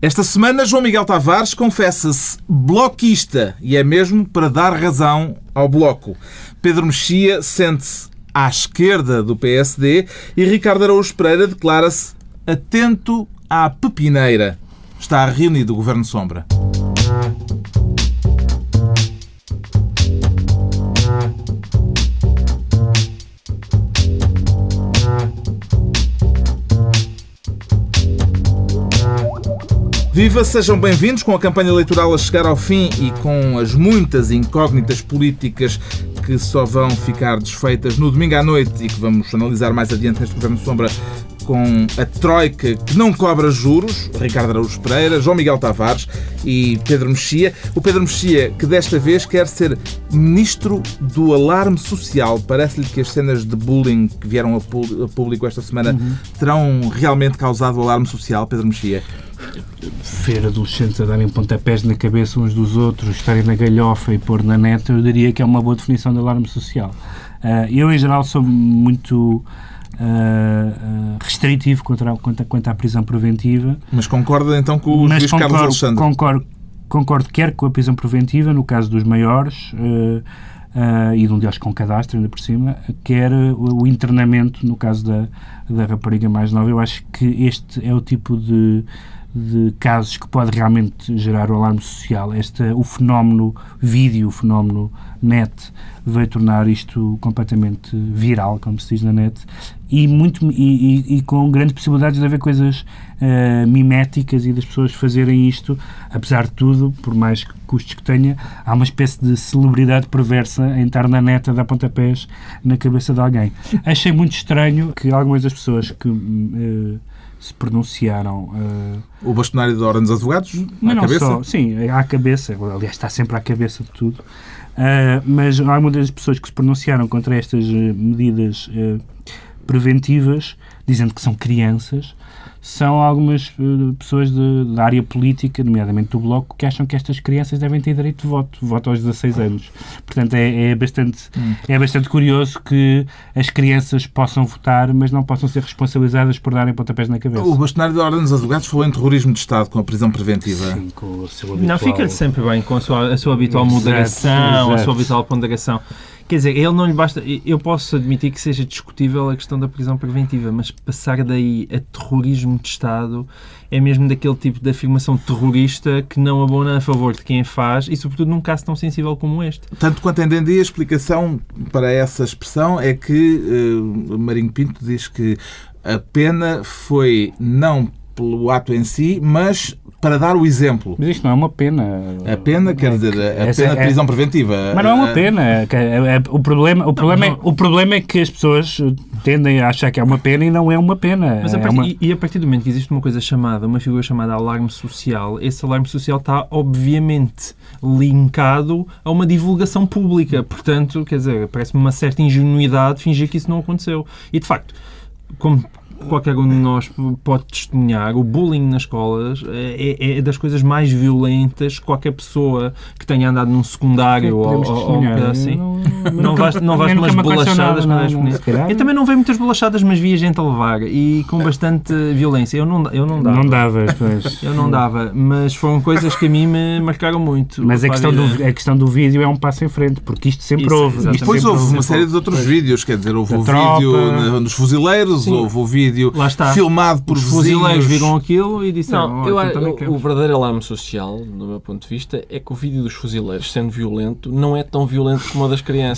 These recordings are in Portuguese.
Esta semana, João Miguel Tavares confessa-se bloquista e é mesmo para dar razão ao Bloco. Pedro Mexia sente-se à esquerda do PSD e Ricardo Araújo Pereira declara-se atento à pepineira. Está reunido o Governo Sombra. Viva, sejam bem-vindos com a campanha eleitoral a chegar ao fim e com as muitas incógnitas políticas que só vão ficar desfeitas no domingo à noite e que vamos analisar mais adiante neste Governo Sombra com a Troika que não cobra juros, Ricardo Araújo Pereira, João Miguel Tavares e Pedro Mexia. O Pedro Mexia, que desta vez quer ser ministro do alarme social. Parece-lhe que as cenas de bullying que vieram a público esta semana uhum. terão realmente causado alarme social, Pedro Mexia? Ver adolescentes a darem pontapés na cabeça uns dos outros, estarem na galhofa e pôr na neta, eu diria que é uma boa definição de alarme social. Uh, eu, em geral, sou muito uh, restritivo quanto, quanto, quanto à prisão preventiva. Mas concorda então com o Mas juiz concordo, Carlos Alexandre? Concordo, concordo quer com a prisão preventiva, no caso dos maiores, uh, uh, e de um deles com cadastro, ainda por cima, quer o, o internamento, no caso da, da rapariga mais nova. Eu acho que este é o tipo de de casos que pode realmente gerar o alarme social. Este, o fenómeno vídeo, o fenómeno net, veio tornar isto completamente viral, como se diz na net, e, muito, e, e, e com grandes possibilidades de haver coisas uh, miméticas e das pessoas fazerem isto, apesar de tudo, por mais custos que tenha, há uma espécie de celebridade perversa em estar na neta da pontapés na cabeça de alguém. Achei muito estranho que algumas das pessoas que uh, se pronunciaram. Uh, o bastonário da Ordem dos Advogados? Mas à cabeça? Só, sim, à cabeça. Aliás, está sempre à cabeça de tudo. Uh, mas algumas das pessoas que se pronunciaram contra estas medidas uh, preventivas, dizendo que são crianças, são algumas uh, pessoas de, da área política, nomeadamente do Bloco, que acham que estas crianças devem ter direito de voto, voto aos 16 anos. Portanto, é, é bastante, hum. é bastante curioso que as crianças possam votar, mas não possam ser responsabilizadas por darem pontapés na cabeça. O bastonário da Ordem dos Advogados falou em terrorismo de Estado com a prisão preventiva. Sim, com o seu habitual... Não, fica-lhe sempre bem com a sua, a sua habitual moderação, exato. a sua habitual ponderação. Quer dizer, ele não lhe basta. Eu posso admitir que seja discutível a questão da prisão preventiva, mas passar daí a terrorismo de Estado é mesmo daquele tipo de afirmação terrorista que não abona a favor de quem faz e, sobretudo, num caso tão sensível como este. Tanto quanto entendi, a explicação para essa expressão é que uh, Marinho Pinto diz que a pena foi não pelo ato em si, mas para dar o exemplo. Mas isto não é uma pena. A pena, quer dizer, a Essa pena de é- prisão preventiva. Mas não é uma pena. É, é, o problema, o, problema é, o problema é que as pessoas tendem a achar que é uma pena e não é uma pena. Mas a partir, uma... e, a partir do momento que existe uma coisa chamada, uma figura chamada alarme social, esse alarme social está obviamente linkado a uma divulgação pública. Portanto, quer dizer, parece-me uma certa ingenuidade fingir que isso não aconteceu. E de facto, como qualquer um de nós pode testemunhar, o bullying nas escolas é, é, é das coisas mais violentas que qualquer pessoa que tenha andado num secundário ou, ou, assim. Não, não vais, não vais umas bolachadas não, não, não, Eu também não vejo muitas bolachadas, mas via gente a levar e com bastante violência. Eu não, eu não dava. Não davas, pois. Eu não dava, mas foram coisas que a mim me marcaram muito. Mas a questão, do, a questão do vídeo é um passo em frente, porque isto sempre Isso, houve. E depois houve uma série de outros vídeos, quer dizer, houve o vídeo nos fuzileiros, Sim. houve o vídeo filmado por Os fuzileiros viram aquilo e disseram... Não, eu, eu, o verdadeiro alarme social, do meu ponto de vista, é que o vídeo dos fuzileiros, sendo violento, não é tão violento como o das crianças.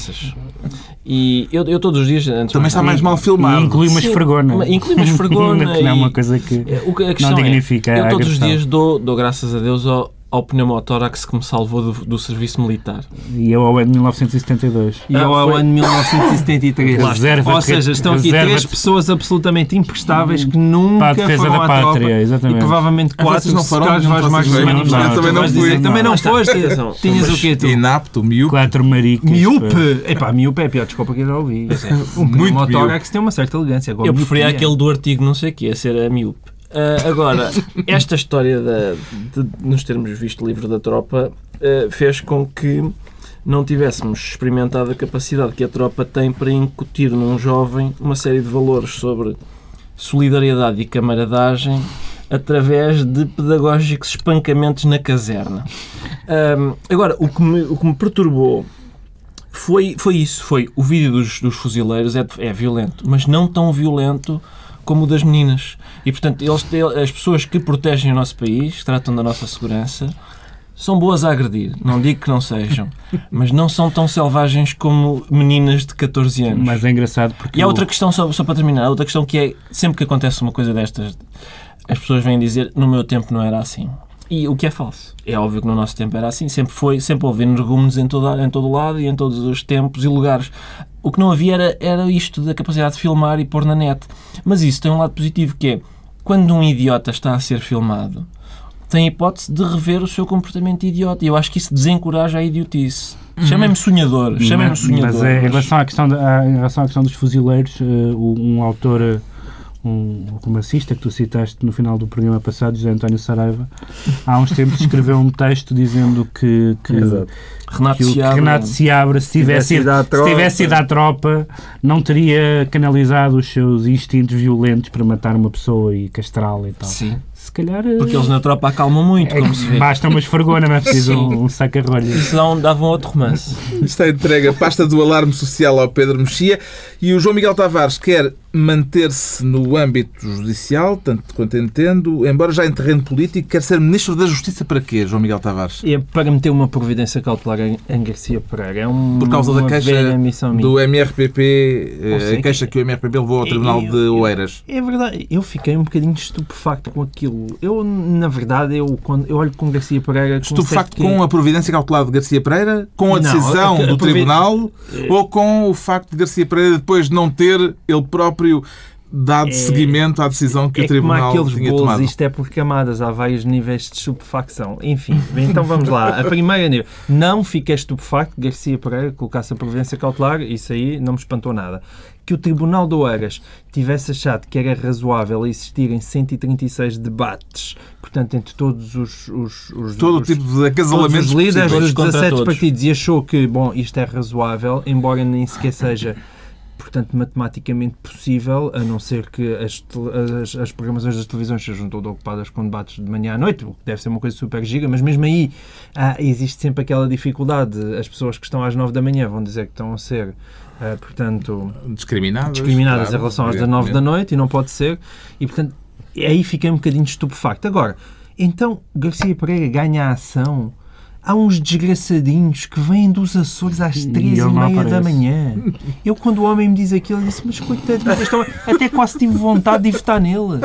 E eu, eu todos os dias... Antes Também está mais mal filmado. E inclui uma esfregona. Inclui uma esfregona. que não é uma coisa que o que a não é, dignifica é, Eu todos os dias dou, dou graças a Deus ao, ao pneumotórax que me salvou do, do serviço militar. E eu ao ano de 1972. E eu ao ano de 1973. Reserva, Ou seja, estão aqui três pessoas absolutamente imprestáveis que nunca para a defesa foram da pátria, tropa, exatamente. E provavelmente quatro não foram, se não mais não, também não fui. Também não foste. Tinhas o quê tu? Inapto, miúpe. Quatro maricas. Miúpe? Epá, miúpe é a pior desculpa que eu já ouvi. O pneumotórax tem uma certa elegância. Eu preferia aquele do artigo não sei o que, a ser a miúpe. Uh, agora, esta história de, de, nos termos visto livro da tropa uh, fez com que não tivéssemos experimentado a capacidade que a tropa tem para incutir num jovem uma série de valores sobre solidariedade e camaradagem através de pedagógicos espancamentos na caserna. Agora, o que me, o que me perturbou foi, foi isso, foi o vídeo dos, dos fuzileiros é, é violento, mas não tão violento como o das meninas. E, portanto, eles, as pessoas que protegem o nosso país, que tratam da nossa segurança, são boas a agredir. Não digo que não sejam, mas não são tão selvagens como meninas de 14 anos. Mas é engraçado porque. E há outra questão, só, só para terminar, outra questão que é, sempre que acontece uma coisa destas, as pessoas vêm dizer, no meu tempo não era assim. E o que é falso. É óbvio que no nosso tempo era assim, sempre foi, sempre houve energúmenos em todo, em todo o lado e em todos os tempos e lugares. O que não havia era, era isto da capacidade de filmar e pôr na net. Mas isso tem um lado positivo que é, quando um idiota está a ser filmado, tem a hipótese de rever o seu comportamento idiota. E eu acho que isso desencoraja a idiotice. Chamem-me sonhador, chamem-me mas, sonhador. mas é, em, mas- relação à questão da, à- em relação à questão dos fuzileiros, o- um autor, eh, um romancista que tu citaste no final do programa passado, José António Saraiva, há uns tempos escreveu um texto dizendo que, que, Renato que o que Seabra- Renato Seabra, se tivesse, tivesse ido à ido, se tropa. tivesse ido à tropa, não teria canalizado os seus instintos violentos para matar uma pessoa e castrá-la e tal. Sim. Se calhar. eh, Porque eles na tropa acalmam muito, como se vê. Basta uma esfregona, não é preciso um, um saca-rolhas. Isso dá um- dava um outro romance. Está entregue a pasta do alarme social ao Pedro Mexia e o João Miguel Tavares quer manter-se no âmbito judicial, tanto quanto entendo, embora já em terreno político, quer ser Ministro da Justiça para quê, João Miguel Tavares? É para meter uma providência cautelar em, Garcia Pereira. É um, Por causa da queixa do MRPP, eh, seja, a queixa que o MRPP levou ao Tribunal eu- de eu- Oeiras. É verdade, eu fiquei um bocadinho estupefacto com aquilo. Eu, na verdade, eu, quando, eu olho com Garcia Pereira... com Estupefacto com a providência cautelar de Garcia Pereira, com a Não, decisão a- a do provi- Tribunal ou com o facto de Garcia Pereira depois não ter ele próprio dado É- seguimento à decisão que é o Tribunal como aqueles tinha bolos, tomado. isto é por camadas, há vários níveis de estupefacção. Enfim, então vamos lá. A primeira nível, não fiquei estupefacto que Garcia Pereira colocasse a providência cautelar, isso aí não me espantou nada. Que o Tribunal de Oeiras tivesse achado que era razoável existirem 136 debates, portanto, entre todos os... os, os Todo o os- tipo de Todos acasalamentos os líderes dos contra 17 todos. partidos e achou que, bom, isto é razoável, embora nem sequer seja, portanto, matematicamente possível, a não ser que as, as, as programações das televisões sejam todas ocupadas com debates de manhã à noite, o que deve ser uma coisa super giga, mas mesmo aí ah, existe sempre aquela dificuldade. As pessoas que estão às 9 da manhã vão dizer que estão a ser, ah, portanto, discriminadas, discriminadas claro, em relação às 19 da noite e não pode ser. E, portanto, aí fiquei um bocadinho estupefacto. Agora, então Garcia Pereira ganha a ação. Há uns desgraçadinhos que vêm dos Açores às E três e, não meia da aparece. manhã. Eu, quando o homem me diz aquilo, eu disse: Mas coitadinho, este homem, até quase tive vontade de votar nele.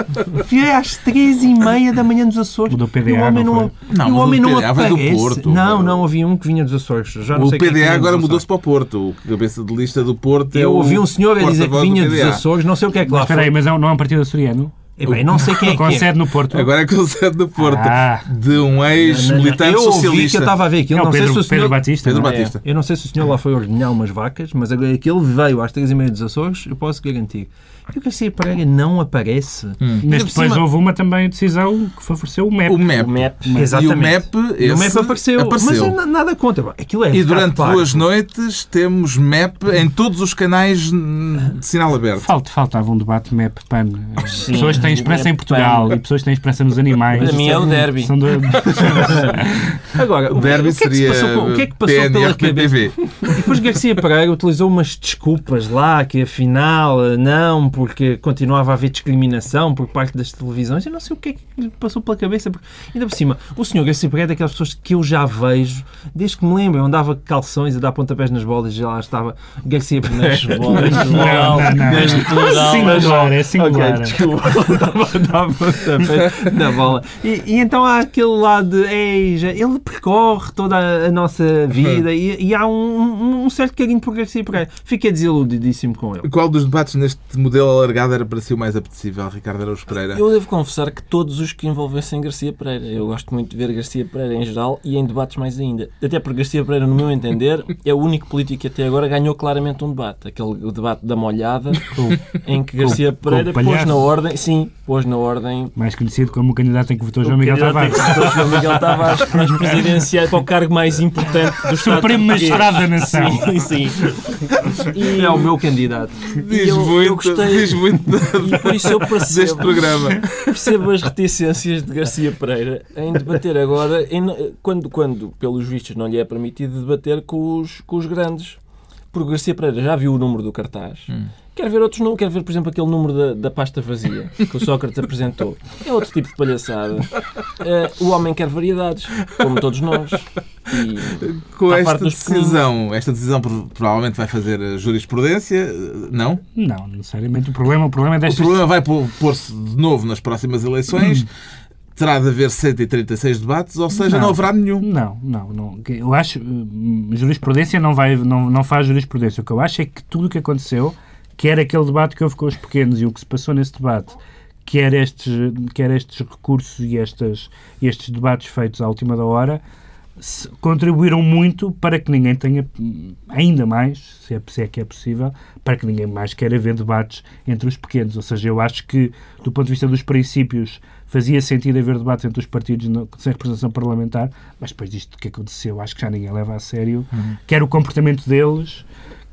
Vier às três e meia da manhã dos Açores. O do PDA e o homem não não? Não, e o mas o homem não veio do aparece. Porto. Não, não, havia um que vinha dos Açores. Já não O sei é PDA vinha agora mudou-se para o Porto. O cabeça de lista do Porto é Eu o ouvi um senhor a dizer que porta-voz do vinha dos. Açores, não sei o que é que Mas lá espera aí, mas é não é um partido açoriano? Eh, bem, não sei quem é que Com é. sede no Porto? Agora é que o sede do Porto. Ah. De um ex-militante eu ouvi que eu socialista. estava a ver aquilo. É não o sei Pedro, se o senhor... Pedro Batista. Pedro é? Batista. Eu não sei se o senhor lá foi ordenhar umas vacas, mas agora que ele veio às três e meia dos Açores, eu posso garantir. E o Garcia Pereira não aparece. Hum. Mas depois cima- houve uma também decisão que favoreceu o MEP. O MEP. O MEP. Exatamente. E o MEP, E o esse MEP apareceu. apareceu. Mas eu nada contra. Aquilo é E durante duas noites temos MEP em todos os canais de sinal aberto. Falta, faltava um debate MEP-PAN. Pessoas têm esperança em. Portugal e pessoas têm esperança nos animais. Para mim é o derby. São do- Agora, o, O derby o que é que se seria passou, com- o que é que passou pela cabeça? E depois Garcia Pereira utilizou umas desculpas lá, que afinal não, porque continuava a haver discriminação por parte das televisões. Eu não sei o que é que lhe passou pela cabeça. Porque, ainda por cima, o senhor Garcia Pereira é daquelas pessoas que eu já vejo, desde que me lembro, eu andava com calções a dar pontapés nas bolas e já lá estava Garcia Pereira. Nas bolas Não, não, não. nas. Singular, é singular. desculpa, dava pontapés na bola. E, e então há aquele lado de, ei, já- ele percorre toda a, a nossa vida e, e há um, um- um certo carinho por Garcia Pereira. Fiquei desiludidíssimo com ele. Qual dos debates neste modelo alargado era para si o mais apetecível, Ricardo Araújo Pereira? Eu devo confessar que todos os que envolvessem Garcia Pereira. Eu gosto muito de ver Garcia Pereira em geral e em debates mais ainda. Até porque Garcia Pereira, no meu entender, é o único político que até agora ganhou claramente um debate. Aquele o debate da molhada, em que Garcia Pereira pôs na ordem, sim, pôs na ordem Mais conhecido como o candidato em que votou João Miguel Tavares. que votou João Miguel Tavares para as presidenciais, para o cargo mais importante do Estado Supremo. Magistrado da Nação. Sim, sim. E é o meu candidato. E Diz eu, muito. eu gostei, diz muito por isso eu deste percebo, programa. percebo as reticências de Garcia Pereira em debater agora, em- quando, quando, pelos vistos, não lhe é permitido debater com os, com os grandes. Porque Garcia Pereira já viu o número do cartaz. Quer ver outros números, quer ver, por exemplo, aquele número da, da pasta vazia que o Sócrates apresentou. É outro tipo de palhaçada. Eh, o homem quer variedades, como todos nós. E Com Está esta decisão, esta decisão pro- provavelmente vai fazer a jurisprudência, não? Não, necessariamente. O problema, o problema é O destas... problema vai pô- pôr-se de novo nas próximas eleições. Terá de haver 136 debates, ou seja, não, Não. haverá nenhum. Não, não, não. Eu acho hum, jurisprudência não vai não, não faz jurisprudência. O que eu acho é que tudo o que aconteceu, quer aquele debate que houve com os pequenos e o que se passou nesse debate, quer estes, quer estes recursos e estas, estes debates feitos à última da hora, contribuíram muito para que ninguém tenha ainda mais, se é, se é que é possível, para que ninguém mais queira ver debates entre os pequenos. Ou seja, eu acho que, do ponto de vista dos princípios, fazia sentido haver debates entre os partidos no- sem representação parlamentar, mas depois disto que aconteceu, acho que já ninguém leva a sério, quer o comportamento deles,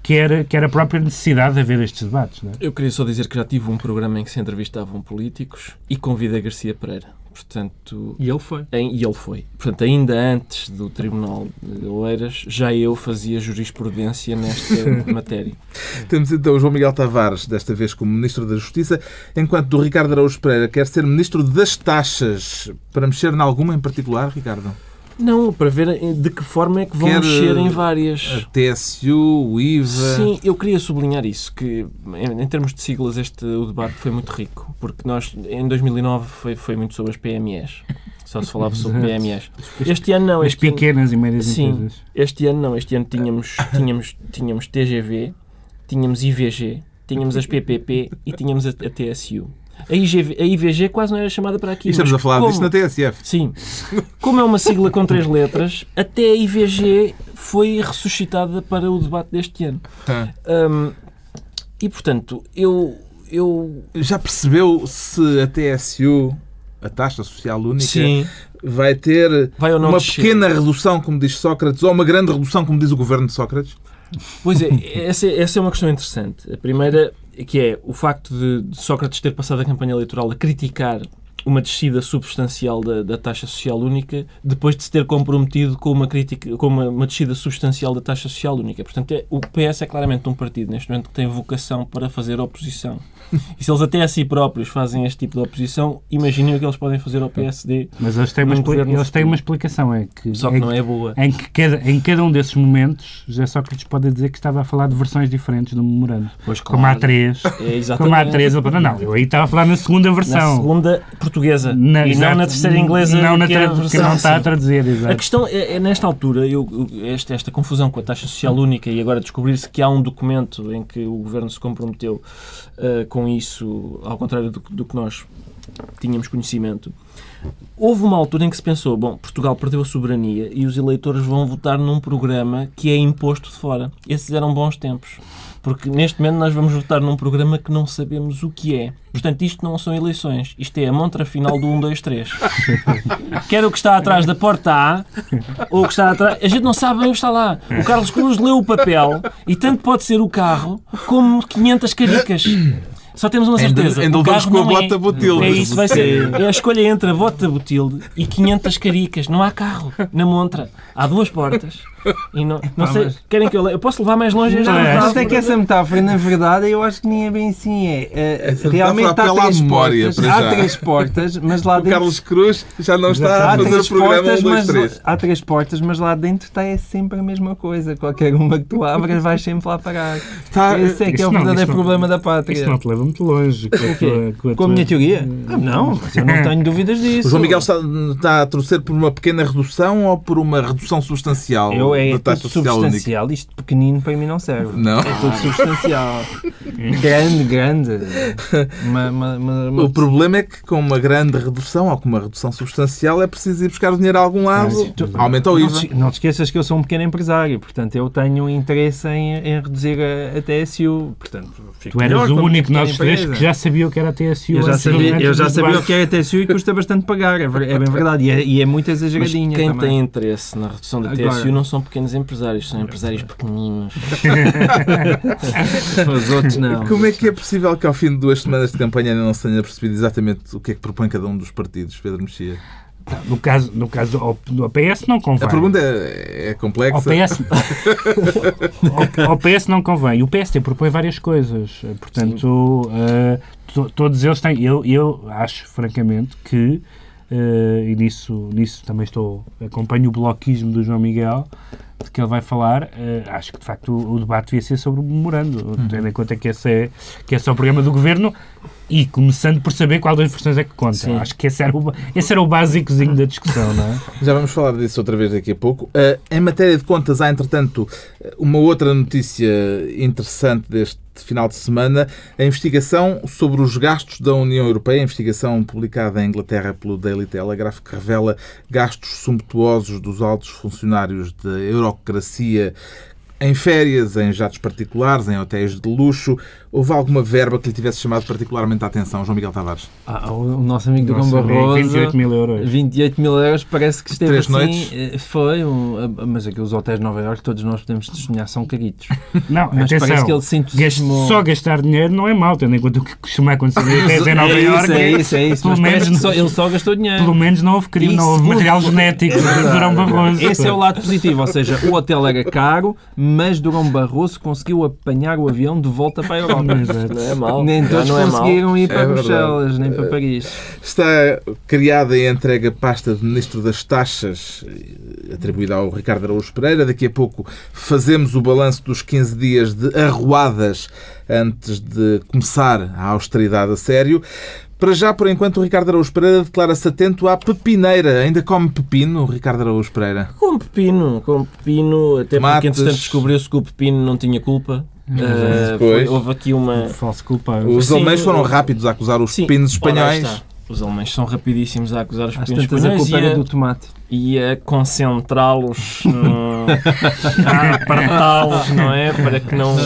quer, quer a própria necessidade de haver estes debates. Não é? Eu queria só dizer que já tive um programa em que se entrevistavam políticos e convidei Garcia Pereira. Portanto, E ele foi. em- e ele foi. Portanto, ainda antes do Tribunal de Oeiras, já eu fazia jurisprudência nesta matéria. Temos então o João Miguel Tavares, desta vez como Ministro da Justiça, enquanto o Ricardo Araújo Pereira quer ser Ministro das Taxas. Para mexer em alguma em particular, Ricardo? Não, para ver de que forma é que vão Quer, mexer em A várias. TSU, o IVA. Sim, eu queria sublinhar isso, que em, em termos de siglas este o debate foi muito rico, porque nós em 2009 foi, foi muito sobre as PMEs. Só se falava sobre. PMEs. Este ano não, As este ano, pequenas e médias Sim. empresas. este ano não, este ano tínhamos, tínhamos, tínhamos TGV, tínhamos IVG, tínhamos as PPP e tínhamos a, a TSU. A, IGV, a IVG quase não era chamada para aqui. E estamos a falar como- disto na TSF. Sim. Como é uma sigla com três letras, até a IVG foi ressuscitada para o debate deste ano. Ah. Hum, e, portanto, eu... eu Já percebeu se a TSU, a taxa social única, sim, vai ter vai uma descer. pequena redução, como diz Sócrates, ou uma grande redução, como diz o governo de Sócrates? Pois é, essa, essa é uma questão interessante. A primeira, que é o facto de, Sócrates ter passado a campanha eleitoral a criticar uma descida substancial da, da taxa social única, depois de se ter comprometido com uma crítica, com uma, uma descida substancial da taxa social única. Portanto, é, o PS é claramente um partido neste momento que tem vocação para fazer oposição. E se eles até a si próprios fazem este tipo de oposição, imaginem o que eles podem fazer ao PSD, Mas eles têm, uma, eles têm uma explicação. É que, só que é não é boa. Em que cada, em cada um desses momentos, José Sócrates pode dizer que estava a falar de versões diferentes do memorando. Pois, Como há claro. três. É exatamente. Como há três. Não, não, eu aí estava a falar na segunda Na versão. segunda portuguesa Na- e não exato. na terceira inglesa Não na que é a que não está a sim. traduzir, A exato. questão é, é nesta altura, eu, esta, esta confusão com a taxa social única e agora descobrir-se que há um documento em que o Governo se comprometeu ah, com isso, ao contrário do, que- do que nós tínhamos conhecimento. Houve uma altura em que se pensou, bom, Portugal perdeu a soberania e os eleitores vão votar num programa que é imposto de fora. Esses eram bons tempos. Porque neste momento nós vamos votar num programa que não sabemos o que é. Portanto, isto não são eleições. Isto é a montra final do 1, 2, 3. Quer o que está atrás da porta A ou o que está atrás. A gente não sabe bem o que está lá. O Carlos Cruz leu o papel e tanto pode ser o carro como 500 caricas. Só temos uma certeza. ainda o levamos com a não bota é. Botilde. É isso, vai ser. É a escolha entre a bota Botilde e 500 caricas. Não há carro na montra. Há duas portas. E não, não sei. Querem que eu leia? Eu posso levar mais longe Não, é. Mas é que essa metáfora, na verdade, eu acho que nem é bem assim. É, Essa realmente há três memória, portas, para há três portas, mas lá O dentro Carlos Cruz já não está a há fazer o três programa 1, portas, 2, mas 3. há três portas, mas lá dentro está é sempre a mesma coisa. Qualquer uma que tu abras vais sempre lá parar. Está, Esse é que é o não, verdadeiro não- problema da pátria. Isso não te leva muito longe com a, tua, com a, Com a tua- minha teoria? Ah, não, eu não tenho dúvidas disso. o João Miguel está, está a torcer por uma pequena redução ou por uma redução substancial Eu é da tudo única? substancial. Isto pequenino para mim não serve. Não? É tudo substancial. grande, grande. Uma, uma, uma, uma- O problema é que com uma grande redução ou com uma redução substancial é preciso ir buscar o dinheiro a algum lado. Mas tu- Aumenta o não, IVA. te, não te esqueças que eu sou um pequeno empresário, portanto eu tenho interesse em, em reduzir a, a TSU. Portanto, Tu eras o único de nós três que já sabia o que era a TSU. Eu já sabia, eu já sabia o que é a TSU e custa bastante pagar, é, é bem verdade. E é, e é muito Mas exageradinha quem também. tem interesse na redução da Agora- TSU não são pequenos empresários, são empresários pequeninos. Os outros não. Como é que é possível que ao fim de duas semanas de campanha ainda não se tenha percebido exatamente o que é que propõe cada um dos partidos, Pedro Mexia? No caso, no caso ao, ao PS não convém. A pergunta é, é complexa. Ao PS, ao, ao PS não convém. O PSD propõe várias coisas. Portanto, uh, to, todos eles têm. Eu, eu acho, francamente, que. Uh, e nisso, nisso também estou. Acompanho o bloquismo do João Miguel, de que ele vai falar. Uh, acho que, de facto, o, o, debate devia ser sobre o memorando, uhum. tendo em conta que esse, é, que esse é o programa do governo e começando por saber qual das versões é que conta. Sim. Acho que esse era, o, esse era o básicozinho da discussão, não é? Já vamos falar disso outra vez daqui a pouco. Uh, em matéria de contas, há, entretanto, uma outra notícia interessante deste final de semana, a investigação sobre os gastos da União Europeia, a investigação publicada em Inglaterra pelo Daily Telegraph, que revela gastos sumptuosos dos altos funcionários da eurocracia em férias, em jatos particulares, em hotéis de luxo. Houve alguma verba que lhe tivesse chamado particularmente a atenção, João Miguel Tavares? Ah, o nosso amigo Durão Barroso... 28 mil euros. 28 mil euros, parece que esteve Três assim... Noites. Eh, foi, um, mas aqui os hotéis de Nova Iorque, todos nós podemos sonhar, são caritos. Não, mas atenção, parece que ele se entusiasmou... Só gastar dinheiro não é mau, tendo em conta o que costuma acontecer em hotéis em Nova é Iorque. Isso, é isso, é isso. Pelo menos, que só, ele só gastou dinheiro. Pelo menos não houve crime, não houve material genético de Durão Barroso. Esse é o lado positivo, ou seja, o hotel era caro, mas Durão Barroso conseguiu apanhar o avião de volta para a Europa. Não é mal. Nem todos não é conseguiram mal. ir para É Bruxelas, nem para Paris. Está criada e entregue a pasta de Ministro das Taxas, atribuída ao Ricardo Araújo Pereira. Daqui a pouco fazemos o balanço dos 15 dias de arruadas antes de começar a austeridade a sério. Para já, por enquanto, o Ricardo Araújo Pereira declara-se atento à pepineira. Ainda come pepino, Ricardo Araújo Pereira? Com pepino, com pepino, até Tomates. porque entretanto descobriu-se que o pepino não tinha culpa. Uh, foi- houve aqui uma. Falso culpado. Os Sim, alemães foram rápidos a acusar os Sim, pepinos espanhóis. Os alemães são rapidíssimos a acusar os pepinos a espanhóis culpa e a, do tomate. e a concentrá-los, num- a apertá-los, não é? Para que não.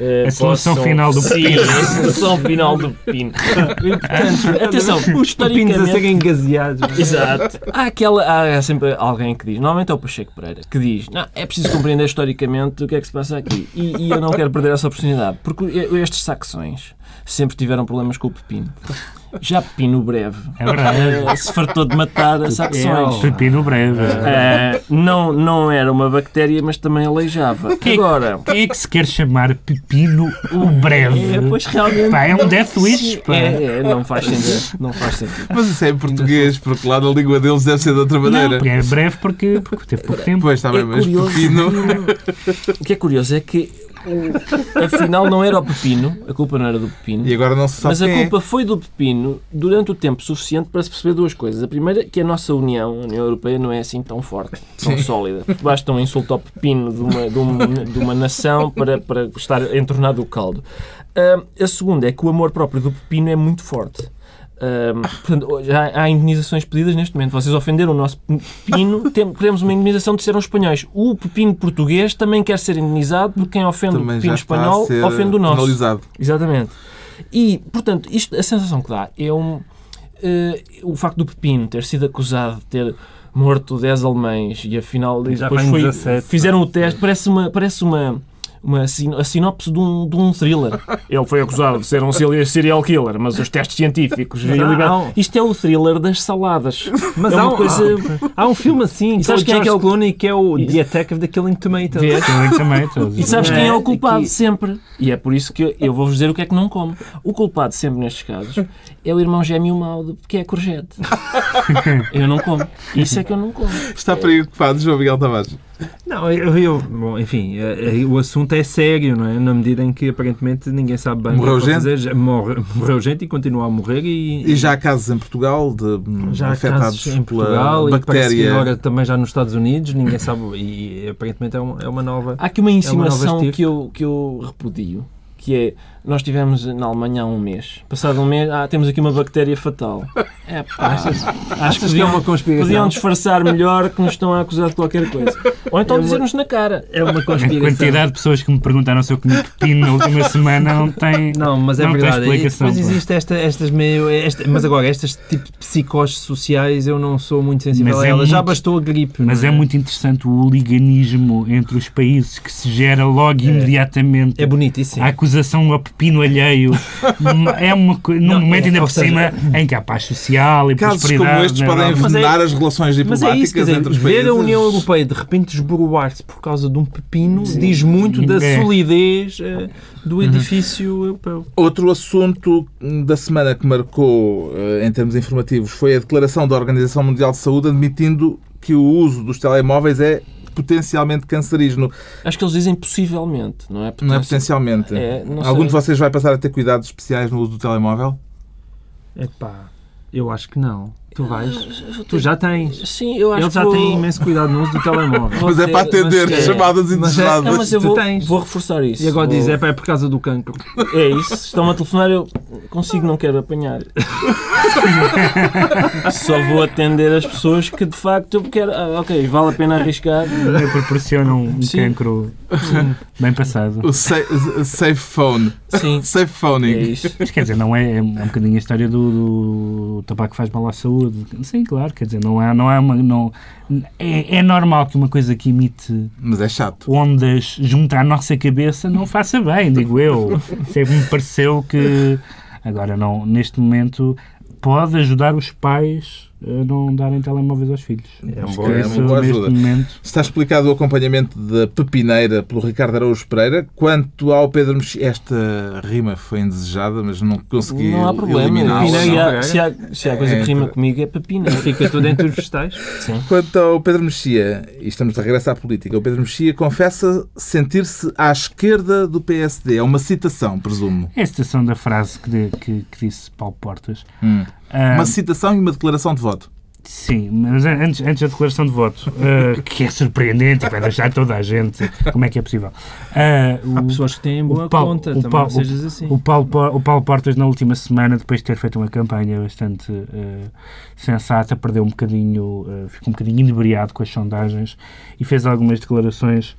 Eh, A solução possam- final do Sim, pepino. a solução final do pepino. Portanto, atenção, Pepinos a serem gaseados. Exato. Há, aquela, há sempre alguém que diz, normalmente é o Pacheco Pereira, que diz: não, é preciso compreender historicamente o que é que se passa aqui. E, e eu não quero perder essa oportunidade, porque estes saxões sempre tiveram problemas com o pepino. Já pepino breve É verdade. eh, se fartou de matar saxões. Pepino breve. Eh, não, não era uma bactéria, mas também aleijava. Que- Agora, Quem é que se quer chamar Pepino o breve? é, pois realmente. Pá, é um death wish, pá. É, é, não faz sentido. Não faz sentido. Mas isso é em português, porque lá na língua deles deve ser de outra Não, maneira. porque é breve porque, porque teve pouco tempo. Pois está bem, É mas curioso. pepino. O que é curioso é que afinal não era o pepino, a culpa não era do pepino, E agora não se sabe mas a é. culpa foi do pepino durante o tempo suficiente para se perceber duas coisas. A primeira, que a nossa União, a União Europeia, não é assim tão forte, tão Sim. sólida. Basta um insulto ao pepino de uma, de uma, de uma nação para, para estar entornado o caldo. Ah, a segunda é que o amor próprio do pepino é muito forte. Portanto, já há indenizações pedidas neste momento. Vocês ofenderam o nosso pepino, tem- queremos uma indenização de ser os espanhóis. O pepino português também quer ser indenizado porque quem ofende Também o pepino espanhol ofende o nosso. analisado. Exatamente. E, portanto, isto, a sensação que dá é um, eh, o facto do Pepino ter sido acusado de ter morto 10 alemães e afinal Já depois foi- 17, fizeram o teste, parece uma, parece uma, uma a sinopse de um, de um thriller. Ele foi acusado de ser um serial- killer, mas os testes científicos... Há um- Isto é o thriller das saladas. Mas é há um, coisa... há um filme assim, que é o sabes quem é George que é o- Clooney, que é o The Attack of the Killing Tomatoes. Vês? Killing Tomatoes. E sabes quem é o É, culpado que- sempre? E é por isso que eu, vou-vos dizer o que é que não come. O culpado sempre nestes casos é o irmão gêmeo mau, de- que é a courgette. Eu não como. Isso é que eu não como. Está preocupado, João Miguel Tavares. Não, eu, eu- bom, enfim, eh, eh, o assunto é sério, não é? Na medida em que aparentemente ninguém sabe bem Morreu o que é que gente? fazer. Morre- morreu gente e continua a morrer e, E já há casos em Portugal de hum, já há afetados casos em Portugal pela e bactéria. agora também já nos Estados Unidos, ninguém sabe e aparentemente é uma, é uma nova... Há aqui uma insinuação estirpe. que eu, que eu repudio, que é, nós estivemos na Alemanha há um mês. Passado um mês, ah, temos aqui uma bactéria fatal. É pá, acho que é podiam, uma conspiração? podiam disfarçar melhor que nos estão a acusar de qualquer coisa. Ou então É dizer-nos na cara. É uma A conspiração. quantidade de pessoas que me perguntaram se eu comi pepino na última semana não tem. Não, mas é Não tem verdade. E explicação, depois pá. existe esta, estas meio. Esta, mas agora, estas tipo de psicoses sociais eu não sou muito sensível Mas a é elas. Já muito- bastou a gripe. Mas não é muito interessante o hooliganismo entre os países que se gera logo imediatamente. É bonito, isso sim. A acusação ao pepino alheio é uma coisa, num Não, momento é, ainda por seja, cima em que há paz social e Casos como prosperidade. estes na podem. Mas é- envenenar as relações Mas é diplomáticas isso, dizer, entre os ver países. a União Europeia de repente esboroar-se por causa de um pepino diz muito da É. solidez eh, do edifício europeu. Outro assunto da semana que marcou eh, em termos informativos foi a declaração da Organização Mundial de Saúde admitindo que o uso dos telemóveis é potencialmente cancerígeno. Acho que eles dizem possivelmente, não é? Não é potencialmente. É, não Algum sei. de vocês vai passar a ter cuidados especiais no uso do telemóvel? Epá, eu acho que não. Tu vais. Eu Tu já tens. Sim, eu acho Ele já que vou... tem imenso cuidado no uso do telemóvel. Mas é para atender mas é- chamadas é- indesejadas. Não, mas eu Tu vou, tens. vou reforçar isso. E agora Vou- diz, é, pá, é por causa do cancro. É isso, se estão a telefonar, eu consigo, não quero apanhar. Só vou atender as pessoas que de facto eu quero. Ah, ok, vale a pena arriscar. proporciona um Sim. cancro bem passado. O sa- safe phone. Sim, Safe é phoning. isso. Mas quer dizer, não é, é um bocadinho a história do, do tabaco faz mal à saúde. Sim, claro, quer dizer, não é, não é uma. Não, é, é normal que uma coisa que emite Mas é chato. ondas junto à nossa cabeça não faça bem, digo eu. Sempre me pareceu que. Agora, não, neste momento, pode ajudar os pais não darem telemóveis aos filhos. É que boa- é isso, uma boa ajuda. momento. Está explicado o acompanhamento da pepineira pelo Ricardo Araújo Pereira. Quanto ao Pedro Mexia, esta rima foi indesejada, mas não consegui Não há problema. eliminá-la. Se Não, há, se, há, se há coisa É, que rima então- comigo é pepina. Fica tudo entre os vegetais. Sim. Quanto ao Pedro Mexia, e estamos de regresso à política, o Pedro Mexia confessa sentir-se à esquerda do PSD. É uma citação, presumo. É a citação da frase que, de- que- que disse Paulo Portas. Hum. Uma citação e uma declaração de voto. Sim, mas antes, antes da declaração de voto, ah, que é surpreendente, vai deixar toda a gente. Como é que é possível? Há o- pessoas que têm boa o Paulo- conta, o também Paulo- não sejas assim. O Paulo, o Paulo Portas, na última semana, depois de ter feito uma campanha bastante eh, sensata, perdeu um bocadinho, ficou um bocadinho inebriado com as sondagens e fez algumas declarações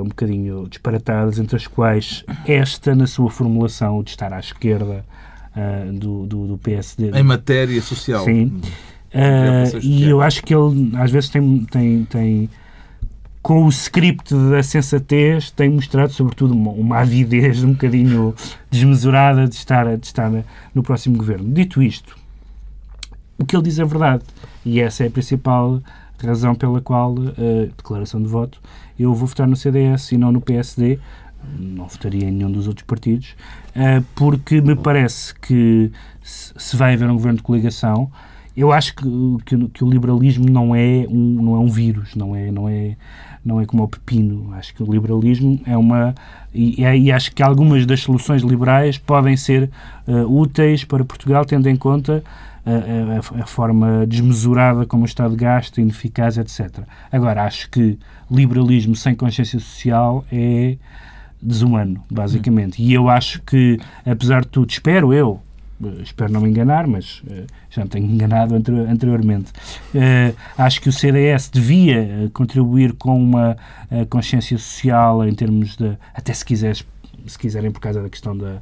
um bocadinho disparatadas, entre as quais esta, na sua formulação de estar à esquerda eh, do, do, do PSD. Em matéria social. Sim. Preocupações e eu acho que ele, às vezes, tem, tem, tem com o script da sensatez, tem mostrado, sobretudo, uma, uma avidez um bocadinho desmesurada de estar, de estar no próximo governo. Dito isto, o que ele diz é verdade. E essa é a principal razão pela qual, eh, declaração de voto, eu vou votar no CDS e não no PSD. Não votaria em nenhum dos outros partidos, eh, porque me parece que se vai haver um governo de coligação, eu acho que, que, que o liberalismo não é um, não é um vírus, não é, não é, não é como o pepino. Acho que o liberalismo é uma. E, e acho que algumas das soluções liberais podem ser eh, úteis para Portugal, tendo em conta eh, a, a- a forma desmesurada como o Estado gasta, ineficaz, etc. Agora, acho que liberalismo sem consciência social é desumano, basicamente. E eu acho que, apesar de tudo, espero eu, eh, espero não me enganar, mas eh, já me tenho enganado anteri- anteriormente, eh, acho que o CDS devia contribuir com uma consciência social em termos de, até se quiseres, se quiserem por causa da questão da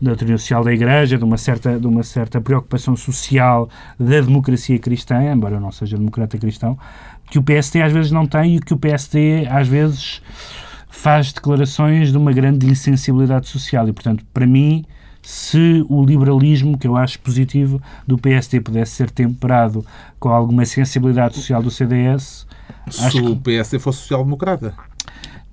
da autonomia social da Igreja, de uma certa, de uma certa preocupação social da democracia cristã, embora eu não seja democrata cristão, que o PST às vezes não tem e que o PST às vezes faz declarações de uma grande insensibilidade social e, portanto, para mim, se o liberalismo, que eu acho positivo, do PST pudesse ser temperado com alguma sensibilidade social do CDS, Se o PSD fosse social-democrata.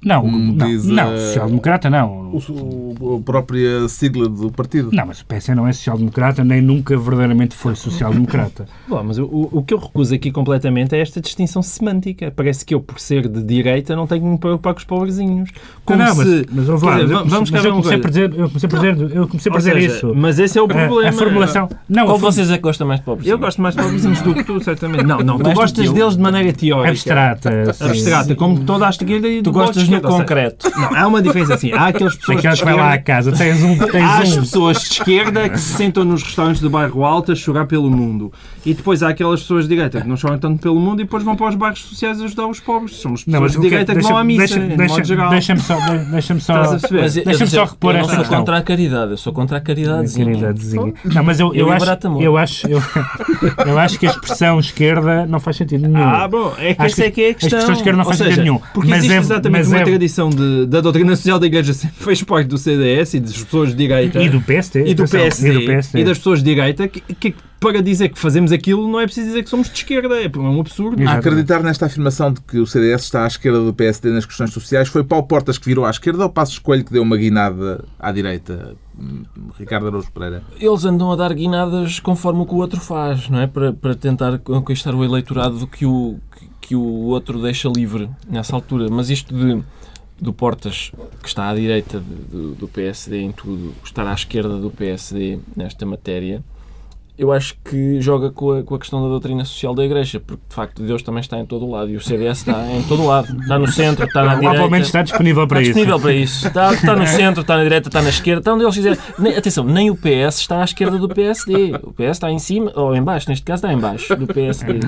Não, Como não, diz não a- social-democrata não. O, o- a própria sigla do partido. Não, mas o PS não é social-democrata, nem nunca verdadeiramente foi social-democrata. Bom, mas o, o que eu recuso aqui completamente é esta distinção semântica. Parece que eu, por ser de direita, não tenho que me preocupar com os pobrezinhos. Como não, mas, se... mas ouve quer lá, dizer, vamos mas eu comecei a dizer, eu comecei a dizer, eu comecei a Ou dizer seja, isso. Mas esse é o A- problema. A, formulação. Não, a form- vocês é que gosta mais de pobres? Eu gosto mais de pobrezinhos do que tu, certamente. Não, não. Tu gostas deles de maneira teórica. abstrata. sim. Abstrata, como toda a esquerda e Tu gostas no esquerda, ou concreto. Não, há uma diferença assim. Há aquelas pessoas de Aquelas que vai lá à casa, tens um. Tens há as um. pessoas de esquerda que se sentam nos restaurantes do bairro Alto a chorar pelo mundo. E depois há aquelas pessoas de direita que não choram tanto pelo mundo e depois vão para os bairros sociais ajudar os pobres. São as Não, pessoas mas de que- direita que deixa- vão à missa, deixa- de deixa-. Deixa-me só. Deixa-me só. A? Mas, Deixa-me eu, só repor eu não esta sou questão. contra a caridade, eu sou contra a caridadezinha. Caridadezinha. Não, mas eu, Eu eu, acho, eu, acho, eu, eu acho que a expressão esquerda não faz sentido nenhum. Ah, bom, é que essa é que é a a questão. expressão esquerda não faz seja, sentido nenhum. Porque Mas existe é- exatamente mas uma é- tradição de, da doutrina social da Igreja sempre fez parte do CDS e das pessoas de direita. E do PSD. e do PSD, E do PSD. e das pessoas de direita que, que para dizer que fazemos aquilo não é preciso dizer que somos de esquerda, é um absurdo. A acreditar nesta afirmação de que o CDS está à esquerda do PSD nas questões sociais foi Paulo Portas que virou à esquerda ou Passo Escolho que deu uma guinada à direita? Hum, Ricardo Araújo Pereira. Eles andam a dar guinadas conforme o que o outro faz, não é? Para, para tentar conquistar o eleitorado que o, que o outro deixa livre nessa altura. Mas isto de, do Portas, que está à direita de- do, do PSD em tudo, estar à esquerda do PSD nesta matéria, eu acho que joga com a, com a questão da doutrina social da Igreja, porque de facto Deus também está em todo o lado e o CDS está em todo o lado. Está no centro, está na direita. Provavelmente está disponível para Está isso. disponível para isso. Está, está no centro, está na direita, está na esquerda, está onde eles quiserem. Nem- atenção, nem o PS está à esquerda do PSD. O PS está em cima, ou em baixo, neste caso está em baixo do PSD.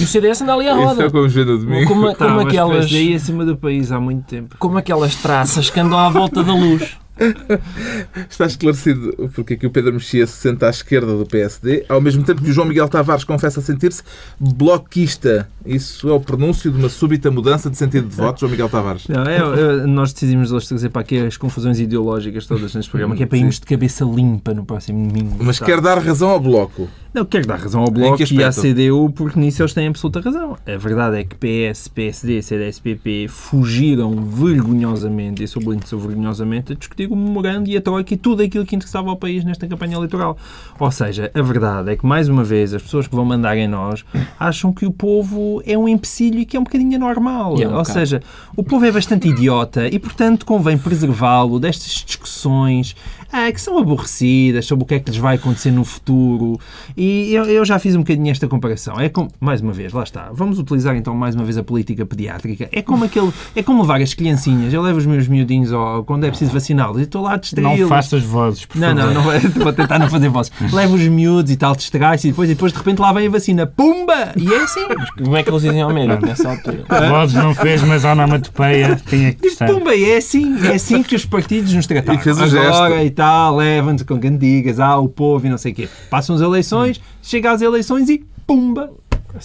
E o CDS anda ali à Isso é o roda. vamos ver no domingo. Como, Tá, como aquelas, acima do país há muito tempo. como aquelas traças que andam à volta da luz. Está esclarecido porque aqui o Pedro Mexia se senta à esquerda do PSD, ao mesmo tempo que o João Miguel Tavares confessa sentir-se bloquista. Isso é o pronúncio de uma súbita mudança de sentido de voto, João Miguel Tavares. Não, é- é- nós decidimos hoje trazer para aqui as confusões ideológicas todas neste programa, que é para irmos de cabeça limpa no próximo domingo. Mas Tá. quer dar razão ao Bloco. Não, quero dar razão ao Bloco que e à? CDU, porque nisso eles têm absoluta razão. A verdade é que PS, PSD, CDS-PP fugiram vergonhosamente, e sublinho vergonhosamente, a discutir o memorando e a troika e tudo aquilo que interessava ao país nesta campanha eleitoral. Ou seja, a verdade é que, mais uma vez, as pessoas que vão mandar em nós acham que o povo é um empecilho e que é um bocadinho anormal. É um Ou bocado. seja, o povo é bastante idiota e, portanto, convém preservá-lo destas discussões ah, que são aborrecidas sobre o que é que lhes vai acontecer no futuro. E eu, eu já fiz um bocadinho esta comparação. É como, mais uma vez, lá está. Vamos utilizar então mais uma vez a política pediátrica. É como aquele, é como levar as criancinhas. Eu levo os meus miudinhos ao, quando é preciso vaciná-los e estou lá a Não distraí-los. faças vozes, por Não, favor. não, não vai- vou tentar não fazer vozes. Levo os miúdos e tal, distrai-se e depois, e depois de repente lá vem a vacina. Pumba! E é assim. Como é que eles dizem ao médico nessa altura? Vozes não fez, mas a onomatopeia tinha que E estar. pumba, e é assim, é assim que os partidos nos trataram. E fez o Agora gesto. e tal, levam-te com cantigas, ah, o povo e não sei o quê. Passam as eleições, chega às eleições e pumba!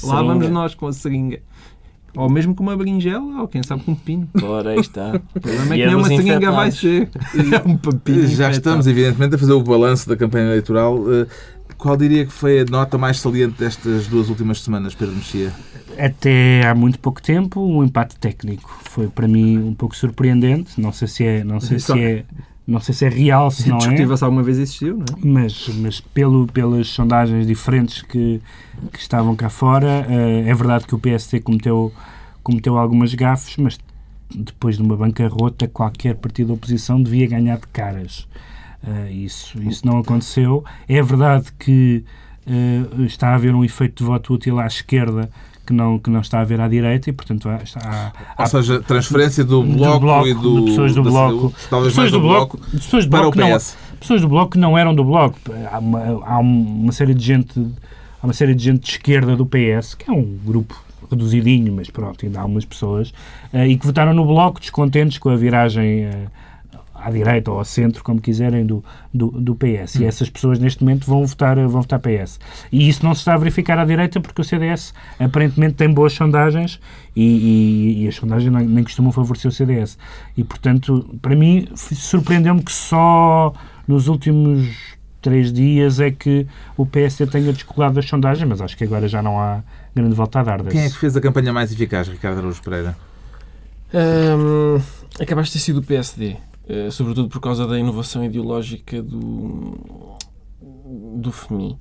Lá vamos nós com a seringa. Ou mesmo com uma berinjela, ou quem sabe com um pepino. Ora, aí está. O problema é que é nem uma seringa vai ser. É um pepino. Já infectado. estamos, evidentemente, a fazer o balanço da campanha eleitoral. Eh, Qual diria que foi a nota mais saliente destas duas últimas semanas, Pedro Mexia? Até há muito pouco tempo, um empate técnico. Foi para mim um pouco surpreendente. Não sei se é, não sei se é, não sei se é real, se não é. Se alguma vez existiu, não é? mas, mas pelo, pelas sondagens diferentes que, que estavam cá fora, eh, é verdade que o PSD cometeu, cometeu algumas gafes, mas depois de uma bancarrota, qualquer partido da oposição devia ganhar de caras. Eh, isso, isso não aconteceu. É verdade que eh, está a haver um efeito de voto útil à esquerda que não, que não está a haver à direita e, portanto, há, há, Ou seja, transferência do do Bloco, Bloco, e do, pessoas do Bloco. Talvez pessoas mais do Bloco, pessoas do para bloco o não, PS. pessoas do Bloco que não eram do Bloco. Há uma, há uma série de gente há uma série de gente de esquerda do PS, que é um grupo reduzidinho, mas pronto, ainda há umas pessoas, eh, e que votaram no Bloco descontentes com a viragem eh, à direita ou ao centro, como quiserem, do, do, do PS. E essas pessoas, neste momento, vão votar, vão votar PS. E isso não se está a verificar à direita porque o CDS aparentemente tem boas sondagens e, e- e as sondagens nem, nem costumam favorecer o CDS. E, portanto, para mim, surpreendeu-me que só nos últimos três dias é que o PSD tenha descolado das sondagens, mas acho que agora já não há grande volta a dar. Quem é desse. que fez a campanha mais eficaz, Ricardo Araújo Pereira? Hum, capaz de ter sido o PSD, eh, sobretudo por causa da inovação ideológica do, do FMI.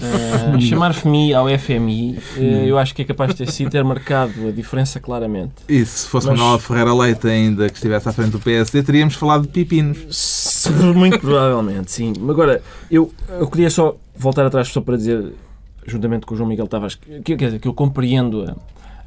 Eh, chamar FMI ao FMI, eh, eu acho que é capaz de ter sido ter marcado a diferença claramente. E se fosse Mas- Manuel Ferreira Leite ainda que estivesse à frente do PSD, teríamos falado de pepinos. Muito provavelmente, sim. Agora, eu, eu queria só voltar atrás só para dizer, juntamente com o João Miguel Tavares, que, quer dizer, que eu compreendo a,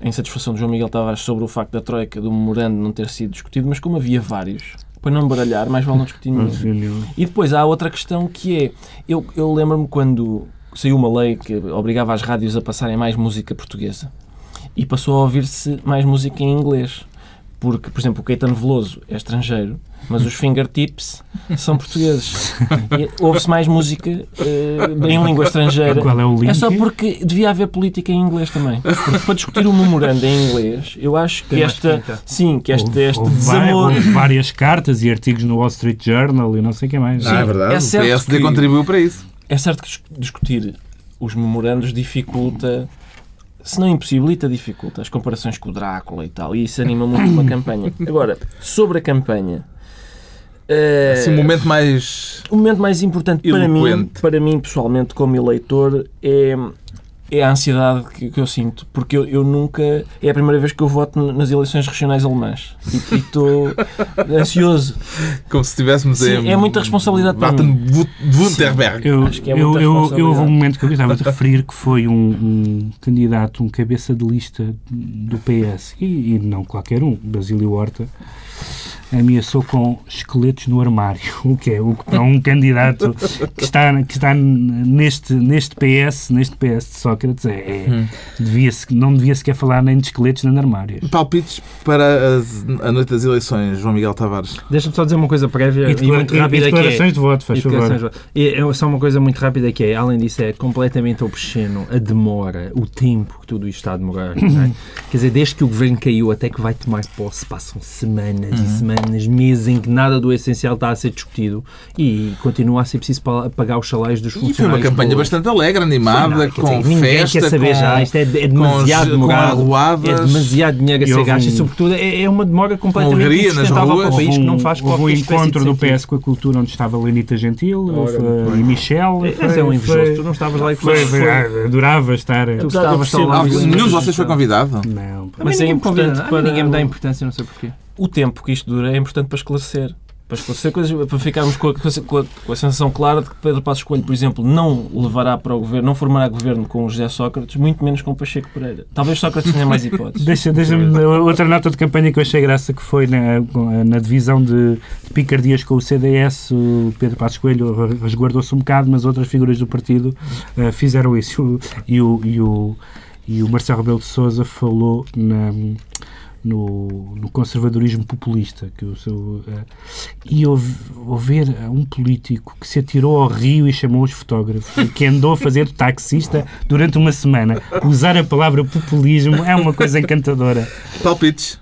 a insatisfação do João Miguel Tavares sobre o facto da Troika do memorando não ter sido discutido, mas como havia vários, para não baralhar, mais vale não discutir nenhum. E depois há outra questão que é, eu, eu lembro-me quando saiu uma lei que obrigava as rádios a passarem mais música portuguesa e passou a ouvir-se mais música em inglês. Porque, por exemplo, o Caetano Veloso é estrangeiro, mas os fingertips são portugueses. Ouve-se mais música uh, em língua estrangeira. Qual é o link? É só porque devia haver política em inglês também. Porque para discutir o memorando em inglês, eu acho que Tem esta. Sim, que este, este houve, desamor. houve várias cartas e artigos no Wall Street Journal e não sei o que mais. Ah, é verdade. é o certo PSD que- contribuiu para isso. É certo que dis- discutir os memorandos dificulta, se não impossibilita, dificulta as comparações com o Drácula e tal, e isso anima muito uma campanha. Agora, sobre a campanha, eh, Assim, o momento mais. o momento mais importante para mim, para mim, pessoalmente, como eleitor, é, é a ansiedade que, que eu sinto. Porque eu, eu nunca. É a primeira vez que eu voto nas eleições regionais alemãs. E estou ansioso. Como se estivéssemos em. é muita responsabilidade para mim. Baden-Württemberg. Eu, Acho que é eu, muita eu, eu responsabilidade. houve um momento que eu gostava de referir que foi um, um candidato, um cabeça de lista do PS, e, e não qualquer um, Basílio Horta, ameaçou com esqueletos no armário, o que é o que para um candidato que está, que está neste, neste PS, neste PS de Sócrates, é, é- Hum. devia-se, não devia sequer falar nem de esqueletos nem de armários. Palpites para as- a noite das eleições, João Miguel Tavares. Deixa-me só dizer uma coisa prévia E, e, muito e rápida que é... declarações de voto, faz E favor. E é só uma coisa muito rápida que é, além disso, é completamente obsceno a demora, o tempo que tudo isto está a demorar. não é? Quer dizer, desde que o governo caiu até que vai tomar posse, passam semanas Uhum. e semanas, meses em que nada do essencial está a ser discutido e continua a ser preciso pa- pagar os salários dos E funcionários. foi uma campanha bastante alegre, animada, Não, com dizer, ninguém festa, quer saber com, já, isto é, é demasiado demorado. É demasiado dinheiro a E ser houve gasto e, um- sobretudo, é, é uma demora completamente alegria nas insustentável ruas. para o país Houve que não um- faz houve um qualquer espécie de encontro do. PS com a cultura onde estava Lenita Gentil houve, Ora, e Michel. Esse é um invejoso, tu não estavas lá e foi, foi- ah, adorava estar. Tu estavas lá. Mas- nenhum de vocês foi convidado? Não. Mas Mas é ninguém me dá importância, não sei porquê. O tempo que isto dura é importante para esclarecer. Para esclarecer coisas, para ficarmos com a, com a- com a sensação clara de que Pedro Passos Coelho, por exemplo, não levará para o governo, não formará governo com o José Sócrates, muito menos com o Pacheco Pereira. Talvez Sócrates tenha mais hipóteses. Deixa, deixa-me outra nota de campanha que eu achei graça que foi na, na divisão de picardias com o CDS. O Pedro Passos Coelho resguardou-se um bocado, mas outras figuras do partido eh, fizeram isso. E o, e o, e o Marcelo Rebelo de Souza falou na, no, no conservadorismo populista. Que o seu, eh, e ouv- ouvir um político que se atirou ao rio e chamou os fotógrafos, e que andou a fazer taxista durante uma semana, usar a palavra populismo é uma coisa encantadora. Palpites.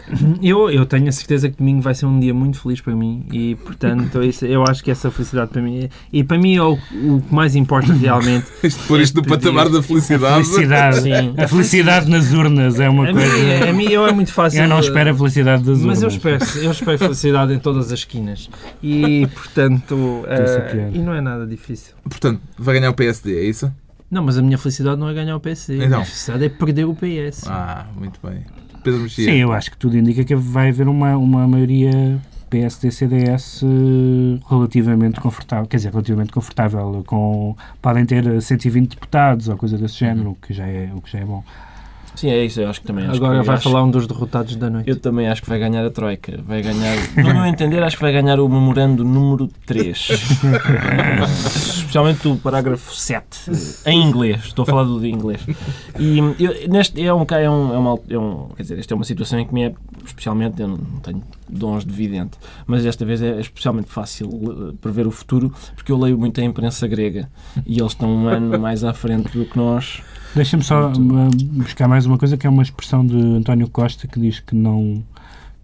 Eu, eu tenho a certeza que domingo vai ser um dia muito feliz para mim e, portanto, isso- eu acho que essa felicidade para mim. é- E para mim, é o, o que mais importa realmente. Isto por isto do pedir patamar da felicidade. Felicidade. Sim. A felicidade nas urnas é uma A mim, coisa. a mim eu é muito fácil. Eu não espero a felicidade das Mas eu urnas. espero, eu espero felicidade em todas as esquinas. E, portanto, a piar. e não é nada difícil. Portanto, vai ganhar o PSD, é isso? Não, mas a minha felicidade não é ganhar o PSD. A Então. minha felicidade é perder o PS. Ah, muito bem. Pedro Mexia. Sim, eu acho que tudo indica que vai haver uma, uma maioria PSD-CDS eh, relativamente confortável, quer dizer, relativamente confortável, com, podem ter 120 deputados ou coisa desse género, o que já é, o que já é bom. Sim, é isso. Eu acho que também acho Agora que, vai acho- falar um dos derrotados da noite. Eu também acho que vai ganhar a Troika. Vai ganhar, no meu entender, acho que vai ganhar o memorando número 3. Especialmente o parágrafo 7. Em inglês. Estou a falar do de inglês. E eu, neste é um, é um, é uma, é um- Quer dizer, esta é uma situação em que me é especialmente. Eu não tenho dons de vidente, mas desta vez é especialmente fácil eh, prever o futuro porque eu leio muito a imprensa grega e eles estão um ano mais à frente do que nós. Deixa-me só uh, buscar mais uma coisa que é uma expressão de António Costa que diz que não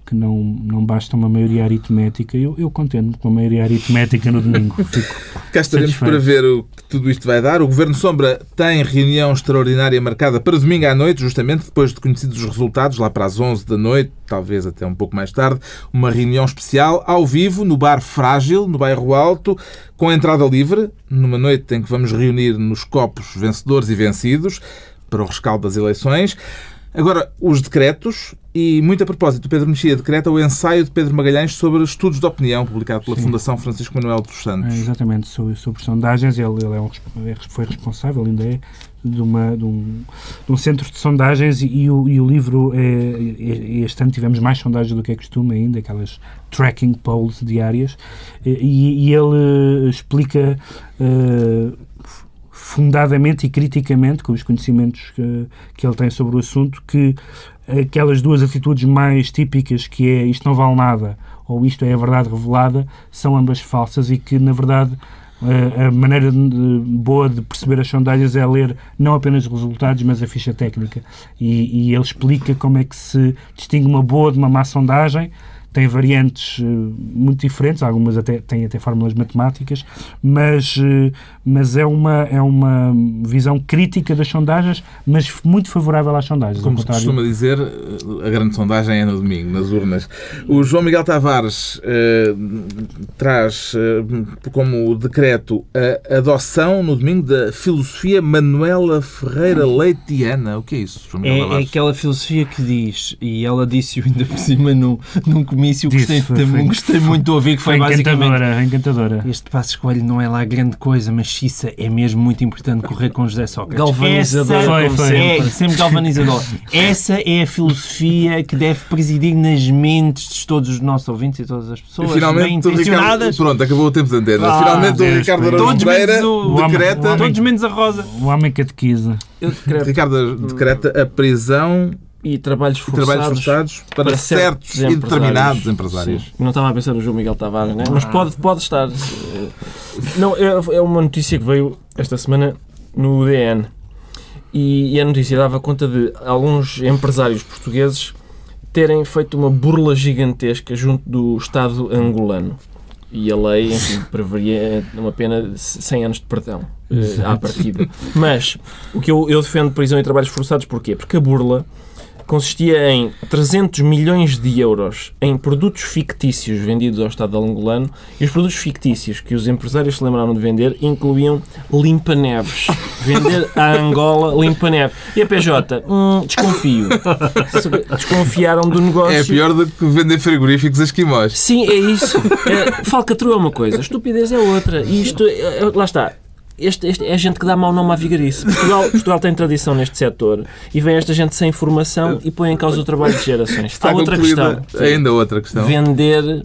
que não, não basta uma maioria aritmética. Eu, eu contendo-me com a maioria aritmética no domingo. Fico Cá estaremos Satisfeito. para ver o que tudo isto vai dar. O Governo Sombra tem reunião extraordinária marcada para domingo à noite, justamente depois de conhecidos os resultados, lá para as 11 da noite, talvez até um pouco mais tarde, uma reunião especial ao vivo no Bar Frágil, no Bairro Alto, com entrada livre, numa noite em que vamos reunir nos copos vencedores e vencidos para o rescaldo das eleições. Agora, os decretos, e muito a propósito, o Pedro Mexia decreta o ensaio de Pedro Magalhães sobre estudos de opinião, publicado pela Sim. Fundação Francisco Manuel dos Santos. É, exatamente, sobre, sobre sondagens. Ele, ele é um, é- foi responsável, ainda é, de, uma, de, um, de um centro de sondagens e, e o, e o livro, é, é- este ano tivemos mais sondagens do que é costume ainda, aquelas tracking polls diárias, e, e ele eh, explica eh, fundadamente e criticamente, com os conhecimentos que, que ele tem sobre o assunto, que aquelas duas atitudes mais típicas, que é isto não vale nada ou isto é a verdade revelada, são ambas falsas e que, na verdade, eh, a maneira de- boa de perceber as sondagens é ler não apenas os resultados, mas a ficha técnica. E, e ele explica como é que se distingue uma boa de uma má sondagem. Tem variantes eh, muito diferentes, algumas até têm até fórmulas matemáticas, mas, eh, mas é, uma, é uma visão crítica das sondagens, mas muito favorável às sondagens. Como se contrário- costuma dizer, a grande sondagem é no domingo, nas urnas. O João Miguel Tavares eh, traz eh, como decreto a adoção no domingo da filosofia Manuela Ferreira Leitiana. O que é isso, João Miguel É, é Tavares? aquela filosofia que diz, e ela disse-o ainda por cima num, num comício, Disse, gostei, foi- foi- gostei muito de ouvir, que foi, Foi basicamente... encantadora, encantadora. Este passo escolho não é lá grande coisa, mas Xissa é mesmo muito importante correr com José Sócrates. Galvanizador, Essa- como foi, sempre. É, sempre galvanizador. Essa é a filosofia que deve presidir nas mentes de todos os nossos ouvintes e todas as pessoas bem Finalmente, Ricardo... intencionadas. Pronto, acabou o tempo de antena. Ah, Finalmente, o Deus, Ricardo. Araújo Pereira o- o homem- decreta... homem- Todos menos a Rosa. O homem catequiza. Eu decreto Ricardo decreta a prisão e trabalhos e forçados. trabalhos forçados para, para certos certos e determinados empresários. Sim. Não estava a pensar no João Miguel Tavares, né? mas pode, pode estar. eh, Não, é, é uma notícia que veio esta semana no UDN. E, e a notícia dava conta de alguns empresários portugueses terem feito uma burla gigantesca junto do Estado angolano. E a lei, enfim, preveria uma pena de 100 anos de perdão eh, à partida. Mas o que eu, eu defendo prisão e trabalhos forçados, porquê? Porque a burla consistia em 300 milhões de euros em produtos fictícios vendidos ao Estado angolano e os produtos fictícios que os empresários se lembraram de vender incluíam limpa-neves. Vender à Angola limpa-neve. E a PJ? Hum, desconfio. Desconfiaram do negócio. É pior do que vender frigoríficos a esquimós. Sim, é isso. É, falcatrua é uma coisa, estupidez é outra. E isto, é- é- lá está. Este, este é a gente que dá mau nome à vigarice. Portugal, Portugal tem tradição neste setor e vem esta gente sem formação e põe em causa o trabalho de gerações. Está Há outra questão. ainda outra questão. Vender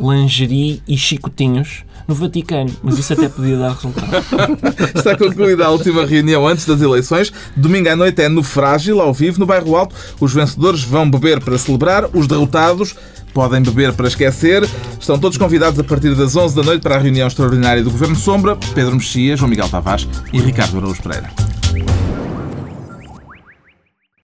lingerie e chicotinhos no Vaticano. Mas isso até podia dar resultado. Está concluída a última reunião antes das eleições. Domingo à noite é no Frágil, ao vivo, no Bairro Alto. Os vencedores vão beber para celebrar, os derrotados podem beber para esquecer. Estão todos convidados a partir das 11 da noite para a reunião extraordinária do Governo Sombra. Pedro Mexia, João Miguel Tavares e Ricardo Araújo Pereira.